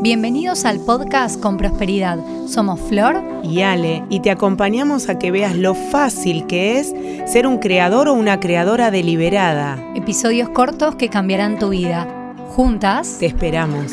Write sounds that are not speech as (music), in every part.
Bienvenidos al podcast Con Prosperidad. Somos Flor y Ale y te acompañamos a que veas lo fácil que es ser un creador o una creadora deliberada. Episodios cortos que cambiarán tu vida. Juntas te esperamos.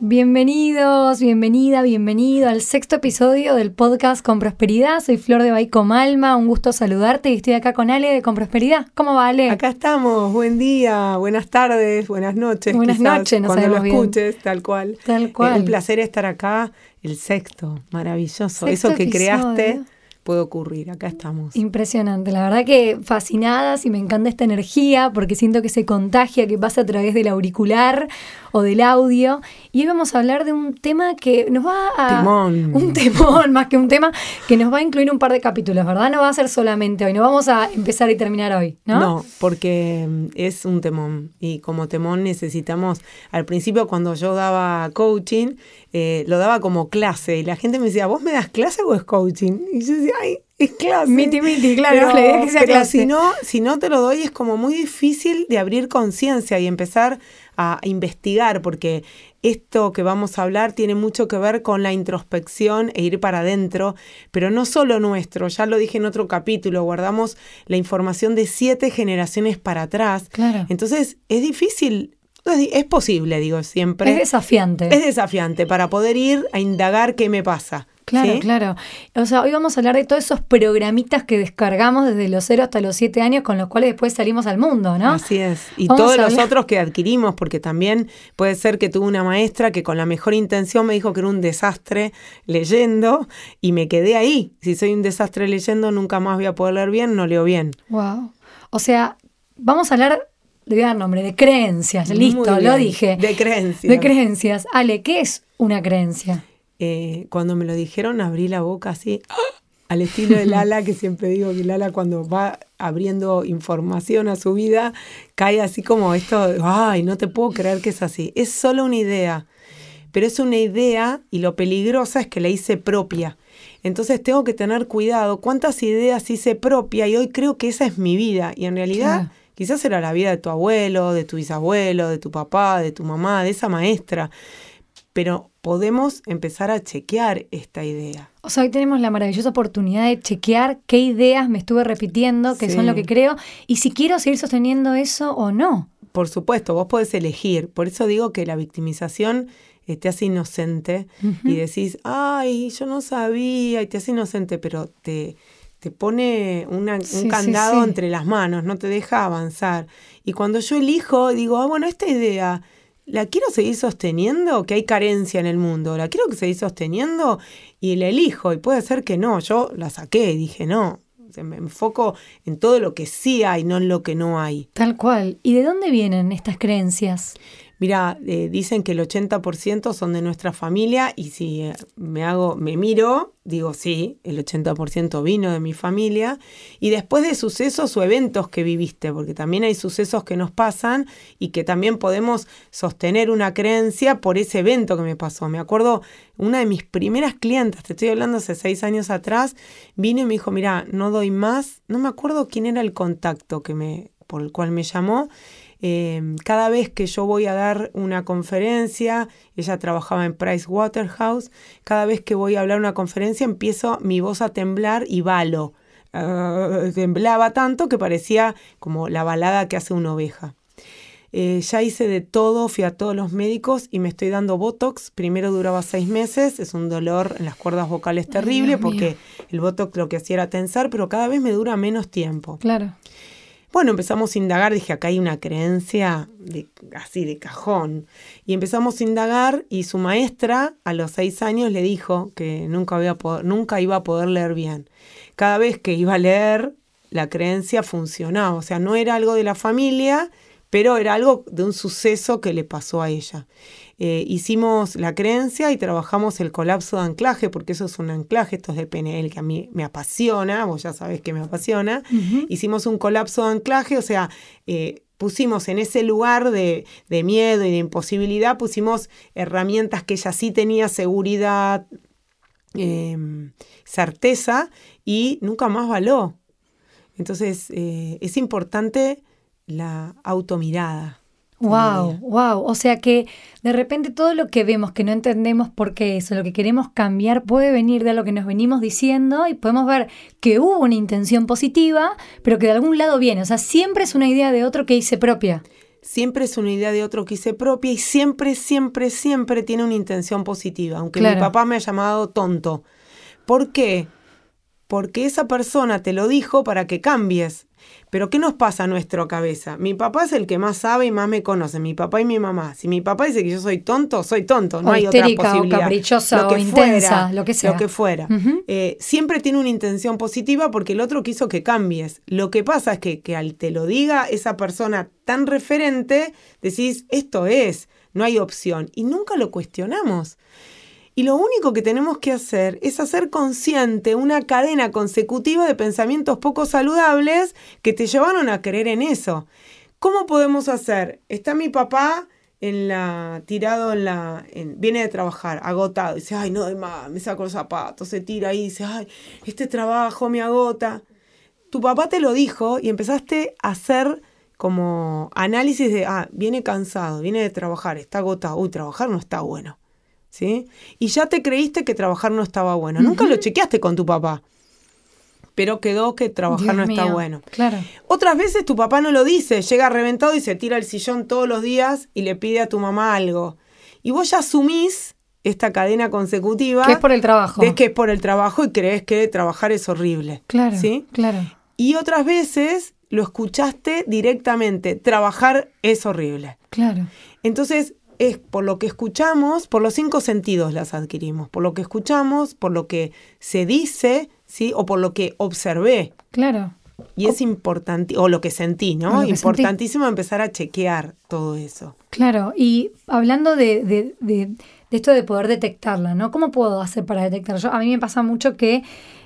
Bienvenidos, bienvenida, bienvenido al sexto episodio del podcast Con Prosperidad. Soy Flor de Baico Malma, un gusto saludarte y estoy acá con Ale de Con Prosperidad. ¿Cómo va Ale? Acá estamos, buen día, buenas tardes, buenas noches. Buenas noches, no Cuando lo escuches, tal cual. Tal cual. Es un placer estar acá, el sexto, maravilloso. Eso que creaste puede ocurrir. Acá estamos. Impresionante, la verdad que fascinadas y me encanta esta energía porque siento que se contagia, que pasa a través del auricular o del audio. Y hoy vamos a hablar de un tema que nos va a... Temón. Un temón, (laughs) más que un tema que nos va a incluir un par de capítulos, ¿verdad? No va a ser solamente hoy, no vamos a empezar y terminar hoy, ¿no? No, porque mm, es un temón y como temón necesitamos, al principio cuando yo daba coaching, eh, lo daba como clase y la gente me decía, ¿vos me das clase o es coaching? Y yo decía, ay, es clase. Miti, miti, claro, pero, (laughs) que sea pero Si, no, si no te lo doy es como muy difícil de abrir conciencia y empezar a investigar, porque esto que vamos a hablar tiene mucho que ver con la introspección e ir para adentro, pero no solo nuestro, ya lo dije en otro capítulo, guardamos la información de siete generaciones para atrás. Claro. Entonces es difícil es posible, digo siempre. Es desafiante. Es desafiante para poder ir a indagar qué me pasa. Claro, claro. O sea, hoy vamos a hablar de todos esos programitas que descargamos desde los 0 hasta los 7 años con los cuales después salimos al mundo, ¿no? Así es. Y todos los otros que adquirimos, porque también puede ser que tuve una maestra que con la mejor intención me dijo que era un desastre leyendo y me quedé ahí. Si soy un desastre leyendo, nunca más voy a poder leer bien, no leo bien. Wow. O sea, vamos a hablar le voy a dar nombre, de creencias, listo, lo dije. De creencias. De creencias. Ale, ¿qué es una creencia? Eh, cuando me lo dijeron abrí la boca así, al estilo de Lala, que (laughs) siempre digo que Lala cuando va abriendo información a su vida, cae así como esto, ay, no te puedo creer que es así. Es solo una idea, pero es una idea y lo peligrosa es que la hice propia. Entonces tengo que tener cuidado cuántas ideas hice propia y hoy creo que esa es mi vida y en realidad... Quizás era la vida de tu abuelo, de tu bisabuelo, de tu papá, de tu mamá, de esa maestra. Pero podemos empezar a chequear esta idea. O sea, hoy tenemos la maravillosa oportunidad de chequear qué ideas me estuve repitiendo, qué son lo que creo, y si quiero seguir sosteniendo eso o no. Por supuesto, vos podés elegir. Por eso digo que la victimización eh, te hace inocente y decís, ay, yo no sabía, y te hace inocente, pero te, te pone un candado entre las manos, no te deja avanzar. Y cuando yo elijo, digo, ah, bueno, esta idea, ¿la quiero seguir sosteniendo? Que hay carencia en el mundo, ¿la quiero seguir sosteniendo? Y la elijo, y puede ser que no, yo la saqué y dije, no, me enfoco en todo lo que sí hay, no en lo que no hay. Tal cual. ¿Y de dónde vienen estas creencias? Mira, eh, dicen que el 80% son de nuestra familia y si eh, me hago, me miro, digo sí, el 80% vino de mi familia y después de sucesos o eventos que viviste, porque también hay sucesos que nos pasan y que también podemos sostener una creencia por ese evento que me pasó. Me acuerdo, una de mis primeras clientes, te estoy hablando hace seis años atrás, vino y me dijo, mira, no doy más, no me acuerdo quién era el contacto que me, por el cual me llamó Em, cada vez que yo voy a dar una conferencia, ella trabajaba en Price Waterhouse, cada vez que voy a hablar una conferencia empiezo mi voz a temblar y balo. Ah, temblaba tanto que parecía como la balada que hace una oveja. Eh, ya hice de todo, fui a todos los médicos y me estoy dando Botox. Primero duraba seis meses, es un dolor en las cuerdas vocales terrible porque el Botox lo que hacía era tensar, pero cada vez me dura menos tiempo. Claro. Bueno, empezamos a indagar, dije, acá hay una creencia así de cajón. Y empezamos a indagar y su maestra a los seis años le dijo que nunca, nunca iba a poder leer bien. Cada vez que iba a leer, la creencia funcionaba. O sea, no era algo de la familia, pero era algo de un suceso que le pasó a ella. Eh, hicimos la creencia y trabajamos el colapso de anclaje, porque eso es un anclaje, esto es de PNL que a mí me apasiona, vos ya sabés que me apasiona. Hicimos un colapso de anclaje, o sea, eh, pusimos en ese lugar de, miedo y de imposibilidad, pusimos herramientas que ella sí tenía seguridad, em, certeza y nunca más való. Entonces, eh, es importante la automirada. Wow, wow. O sea que de repente todo lo que vemos que no entendemos por qué eso, lo que queremos cambiar puede venir de lo que nos venimos diciendo y podemos ver que hubo una intención positiva, pero que de algún lado viene. O sea, siempre es una idea de otro que hice propia. Siempre es una idea de otro que hice propia y siempre, siempre, siempre tiene una intención positiva. Aunque mi papá me ha llamado tonto. ¿Por qué? Porque esa persona te lo dijo para que cambies. Pero ¿qué nos pasa a nuestra cabeza? Mi papá es el que más sabe y más me conoce, mi papá y mi mamá. Si mi papá dice que yo soy tonto, soy tonto, no hay otra posibilidad. O caprichosa, o intensa, lo que sea. Lo que fuera. Eh, siempre tiene una intención positiva porque el otro quiso que cambies. Lo que pasa es que, que al te lo diga esa persona tan referente, decís, esto es, no hay opción. Y nunca lo cuestionamos. Y lo único que tenemos que hacer es hacer consciente una cadena consecutiva de pensamientos poco saludables que te llevaron a creer en eso. ¿Cómo podemos hacer? Está mi papá en la tirado en la viene de trabajar agotado dice ay no más me saco los zapatos se tira ahí dice ay este trabajo me agota tu papá te lo dijo y empezaste a hacer como análisis de ah viene cansado viene de trabajar está agotado uy trabajar no está bueno ¿sí? Y ya te creíste que trabajar no estaba bueno. Nunca lo chequeaste con tu papá. Pero quedó que trabajar no está bueno. Claro. Otras veces tu papá no lo dice, llega reventado y se tira el sillón todos los días y le pide a tu mamá algo. Y vos ya asumís esta cadena consecutiva. Que es por el trabajo. De que es por el trabajo y crees que trabajar es horrible. Claro. ¿Sí? Claro. Y otras veces lo escuchaste directamente. Trabajar es horrible. Claro. Entonces, es por lo que escuchamos, por los cinco sentidos las adquirimos, por lo que escuchamos, por lo que se dice, ¿sí? O por lo que observé. Claro. Y es importante, o lo que sentí, ¿no? Importantísimo empezar a chequear todo eso. Claro, y hablando de, de, de, esto de poder detectarla, ¿no? ¿Cómo puedo hacer para detectarla? Yo, a mí me pasa mucho que,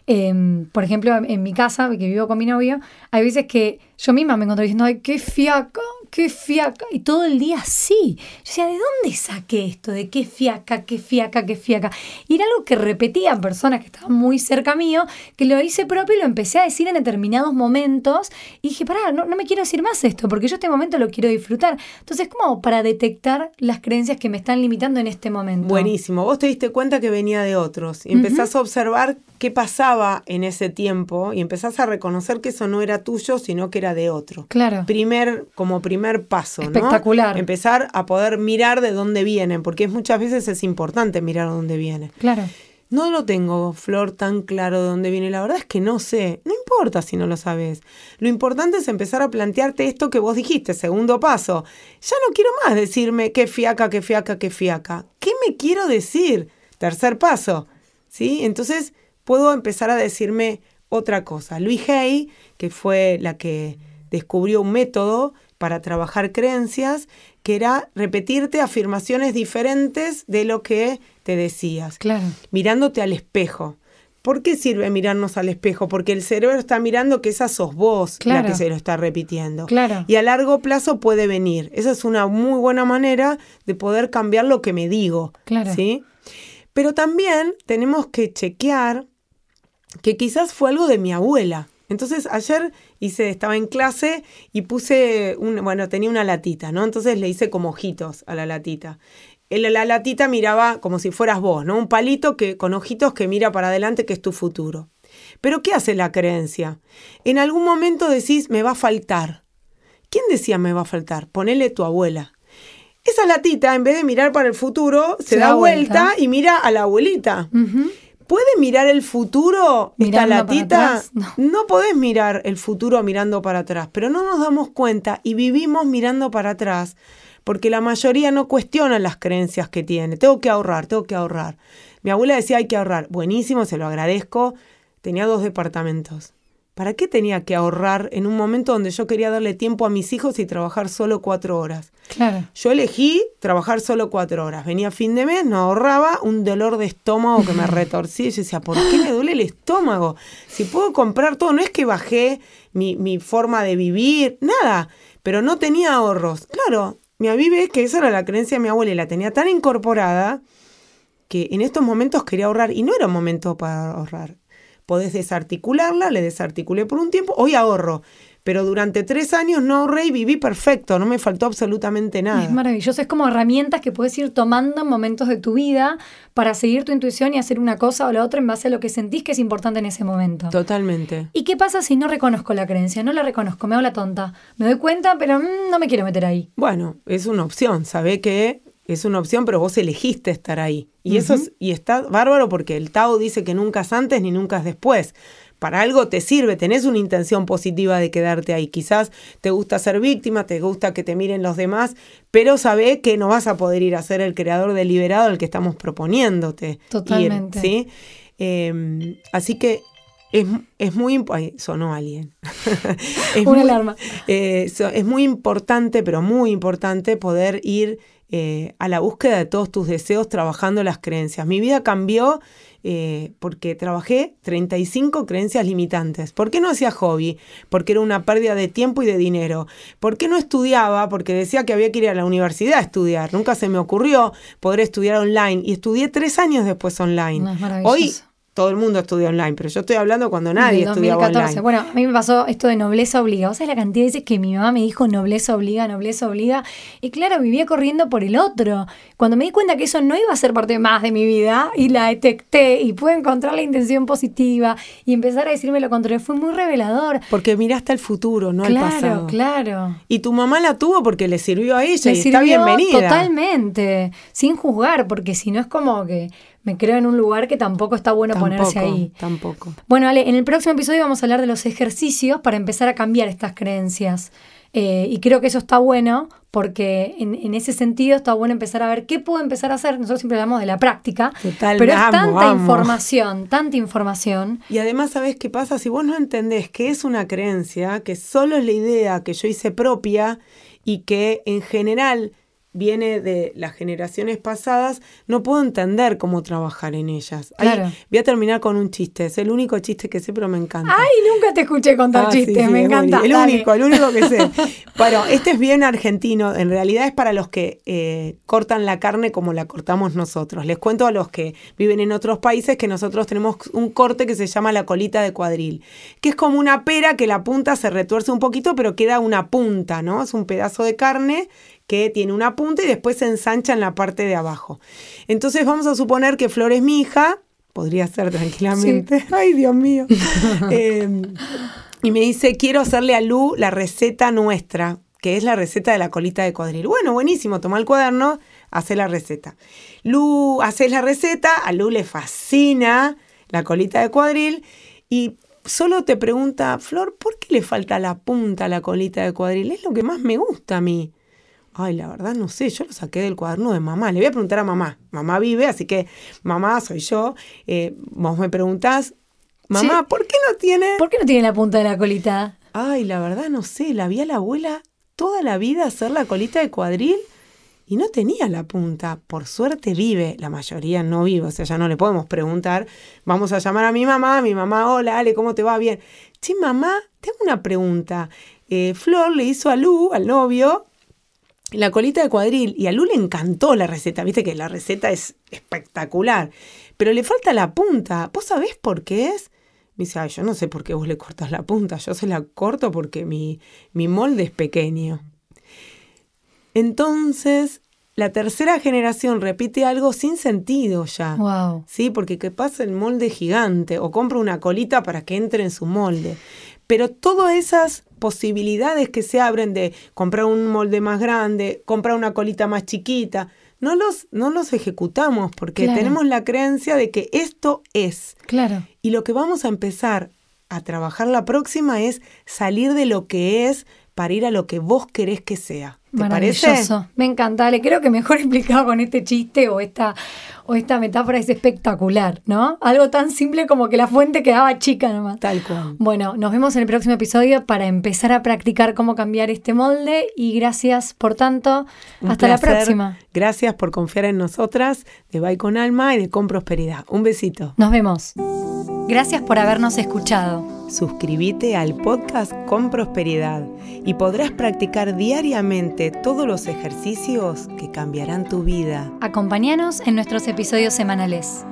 em, por ejemplo, en mi casa, que vivo con mi novio, hay veces que yo misma me encuentro diciendo, ay, qué fiaca, qué fiaca. Y todo el día sí. Yo decía, ¿de dónde saqué esto? ¿De qué fiaca, qué fiaca, qué fiaca? Y era algo que repetían personas que estaban muy cerca mío, que lo hice propio y lo empecé a decir en determinados momentos. Y dije, pará, no, no me quiero decir más esto, porque yo este momento lo quiero disfrutar. Entonces, como para detectar las creencias que me están limitando en este momento. Buenísimo. Vos te diste cuenta que venía de otros y empezás a observar qué pasaba en ese tiempo y empezás a reconocer que eso no era tuyo, sino que era de otro. Claro. Primer, como primer paso, Espectacular. Empezar a poder mirar de dónde vienen, porque muchas veces es importante mirar de dónde viene. Claro. No lo tengo, Flor, tan claro de dónde viene. La verdad es que no sé. No importa si no lo sabes. Lo importante es empezar a plantearte esto que vos dijiste, segundo paso. Ya no quiero más decirme qué fiaca, qué fiaca, qué fiaca. ¿Qué me quiero decir? Tercer paso. ¿Sí? Entonces puedo empezar a decirme otra cosa. Luis Hay, que fue la que descubrió un método para trabajar creencias, que era repetirte afirmaciones diferentes de lo que te decías. Claro. Mirándote al espejo. ¿Por qué sirve mirarnos al espejo? Porque el cerebro está mirando que esa sos vos la que se lo está repitiendo. Claro. Y a largo plazo puede venir. Esa es una muy buena manera de poder cambiar lo que me digo. Claro. ¿sí? Pero también tenemos que chequear que quizás fue algo de mi abuela. Entonces ayer hice, estaba en clase y puse, un, bueno, tenía una latita, ¿no? Entonces le hice como ojitos a la latita. la latita miraba como si fueras vos, ¿no? Un palito que, con ojitos que mira para adelante, que es tu futuro. Pero ¿qué hace la creencia? En algún momento decís, me va a faltar. ¿Quién decía me va a faltar? Ponele tu abuela. Esa latita, en vez de mirar para el futuro, se, da, vuelta. y mira a la abuelita. ¿Puede mirar el futuro esta latita? No. no podés mirar el futuro mirando para atrás, pero no nos damos cuenta y vivimos mirando para atrás porque la mayoría no cuestiona las creencias que tiene. Tengo que ahorrar, tengo que ahorrar. Mi abuela decía hay que ahorrar. Buenísimo, se lo agradezco. Tenía dos departamentos. ¿Para qué tenía que ahorrar en un momento donde yo quería darle tiempo a mis hijos y trabajar solo cuatro horas? Claro. Yo elegí trabajar solo cuatro horas. Venía fin de mes, no ahorraba, un dolor de estómago que me (laughs) retorcí. Yo decía, ¿por qué me duele el estómago? Si puedo comprar todo, no es que bajé mi, mi forma de vivir, nada, pero no tenía ahorros. Claro, me avivé que esa era la creencia de mi abuela y la tenía tan incorporada que en estos momentos quería ahorrar y no era un momento para ahorrar podés desarticularla, le desarticulé por un tiempo, hoy ahorro, pero durante tres años no ahorré y viví perfecto, no me faltó absolutamente nada. Es maravilloso, es como herramientas que puedes ir tomando en momentos de tu vida para seguir tu intuición y hacer una cosa o la otra en base a lo que sentís que es importante en ese momento. Totalmente. ¿Y qué pasa si no reconozco la creencia? No la reconozco, me hago la tonta. Me doy cuenta, pero mm, no me quiero meter ahí. Bueno, es una opción, sabe que es una opción, pero vos elegiste estar ahí. Y eso es, y está bárbaro porque el Tao dice que nunca es antes ni nunca es después. Para algo te sirve, tenés una intención positiva de quedarte ahí. Quizás te gusta ser víctima, te gusta que te miren los demás, pero sabe que no vas a poder ir a ser el creador deliberado al que estamos proponiéndote. Totalmente. ¿sí? Em, así que es, es muy importante. Sonó alguien. (laughs) es Una alarma. Eh, es muy importante, pero muy importante poder ir eh, a la búsqueda de todos tus deseos trabajando las creencias. Mi vida cambió eh, porque trabajé 35 creencias limitantes. ¿Por qué no hacía hobby? Porque era una pérdida de tiempo y de dinero. ¿Por qué no estudiaba? Porque decía que había que ir a la universidad a estudiar. Nunca se me ocurrió poder estudiar online y estudié tres años después online. Hoy todo el mundo estudia online, pero yo estoy hablando cuando nadie estudiaba online. Bueno, a mí me pasó esto de nobleza obliga. ¿Vos sabés la cantidad de veces que mi mamá me dijo nobleza obliga, nobleza obliga? Y claro, vivía corriendo por el otro. Cuando me di cuenta que eso no iba a ser parte más de mi vida y la detecté y pude encontrar la intención positiva y empezar a decirme lo contrario, fue muy revelador. Porque miraste al futuro, no al pasado. Claro, claro. Y tu mamá la tuvo porque le sirvió a ella y está bienvenida. Totalmente, sin juzgar, porque si no es como que me creo en un lugar que tampoco está bueno ponerse ahí. Tampoco. Bueno, Ale, en el próximo episodio vamos a hablar de los ejercicios para empezar a cambiar estas creencias. Eh, y creo que eso está bueno porque en, ese sentido está bueno empezar a ver qué puedo empezar a hacer. Nosotros siempre hablamos de la práctica, pero es tanta información, tanta información. Y además, ¿sabes qué pasa? Si vos no entendés que es una creencia, que solo es la idea que yo hice propia y que en general viene de las generaciones pasadas, no puedo entender cómo trabajar en ellas. voy a terminar con un chiste, es el único chiste que sé, pero me encanta. Ay, nunca te escuché contar ah, chistes, me encanta. El único, el único que sé. (laughs) bueno, este es bien argentino, en realidad es para los que eh, cortan la carne como la cortamos nosotros. Les cuento a los que viven en otros países que nosotros tenemos un corte que se llama la colita de cuadril, que es como una pera que la punta se retuerce un poquito, pero queda una punta, ¿no? Es un pedazo de carne que tiene una punta y después se ensancha en la parte de abajo. Entonces vamos a suponer que Flor es mi hija, podría ser tranquilamente, (laughs) ay Dios mío, (laughs) em, y me dice, quiero hacerle a Lu la receta nuestra, que es la receta de la colita de cuadril. Bueno, buenísimo, toma el cuaderno, hace la receta. Lu, hace la receta, a Lu le fascina la colita de cuadril y solo te pregunta, Flor, ¿por qué le falta la punta a la colita de cuadril? Es lo que más me gusta a mí. Ay, la verdad no sé, yo lo saqué del cuaderno de mamá. Le voy a preguntar a mamá. Mamá vive, así que mamá soy yo. Eh, vos me preguntás, mamá, ¿por qué no tiene? ¿Por qué no tiene la punta de la colita? Ay, la verdad no sé, la vi a la abuela toda la vida hacer la colita de cuadril y no tenía la punta. Por suerte vive, la mayoría no vive, o sea, ya no le podemos preguntar. Vamos a llamar a mi mamá, mi mamá, hola, Ale, ¿cómo te va? Bien. Sí, mamá, tengo una pregunta. Eh, Flor le hizo a Lu, al novio, la colita de cuadril. Y a Lu le encantó la receta, viste que la receta es espectacular. Pero le falta la punta. ¿Vos sabés por qué es? Me dice, ay, yo no sé por qué vos le cortas la punta. Yo se la corto porque mi, mi molde es pequeño. Entonces, la tercera generación repite algo sin sentido ya. Wow. Sí, porque que pasa el molde gigante o compra una colita para que entre en su molde. Pero todas esas posibilidades que se abren de comprar un molde más grande, comprar una colita más chiquita, no los, no los ejecutamos porque tenemos la creencia de que esto es. Claro. Y lo que vamos a empezar a trabajar la próxima es salir de lo que es para ir a lo que vos querés que sea. ¿Te Maravilloso. Me encanta. Le creo que mejor (laughs) explicado con este chiste o esta, o esta metáfora es espectacular, ¿no? Algo tan simple como que la fuente quedaba chica nomás. Tal cual. Bueno, nos vemos en el próximo episodio para empezar a practicar cómo cambiar este molde y gracias por tanto. hasta la próxima. Gracias por confiar en nosotras de Bye con Alma y de Con Prosperidad. Un besito. Nos vemos. Gracias por habernos escuchado. Suscríbete al podcast Con Prosperidad y podrás practicar diariamente todos los ejercicios que cambiarán tu vida. Acompáñanos en nuestros episodios semanales.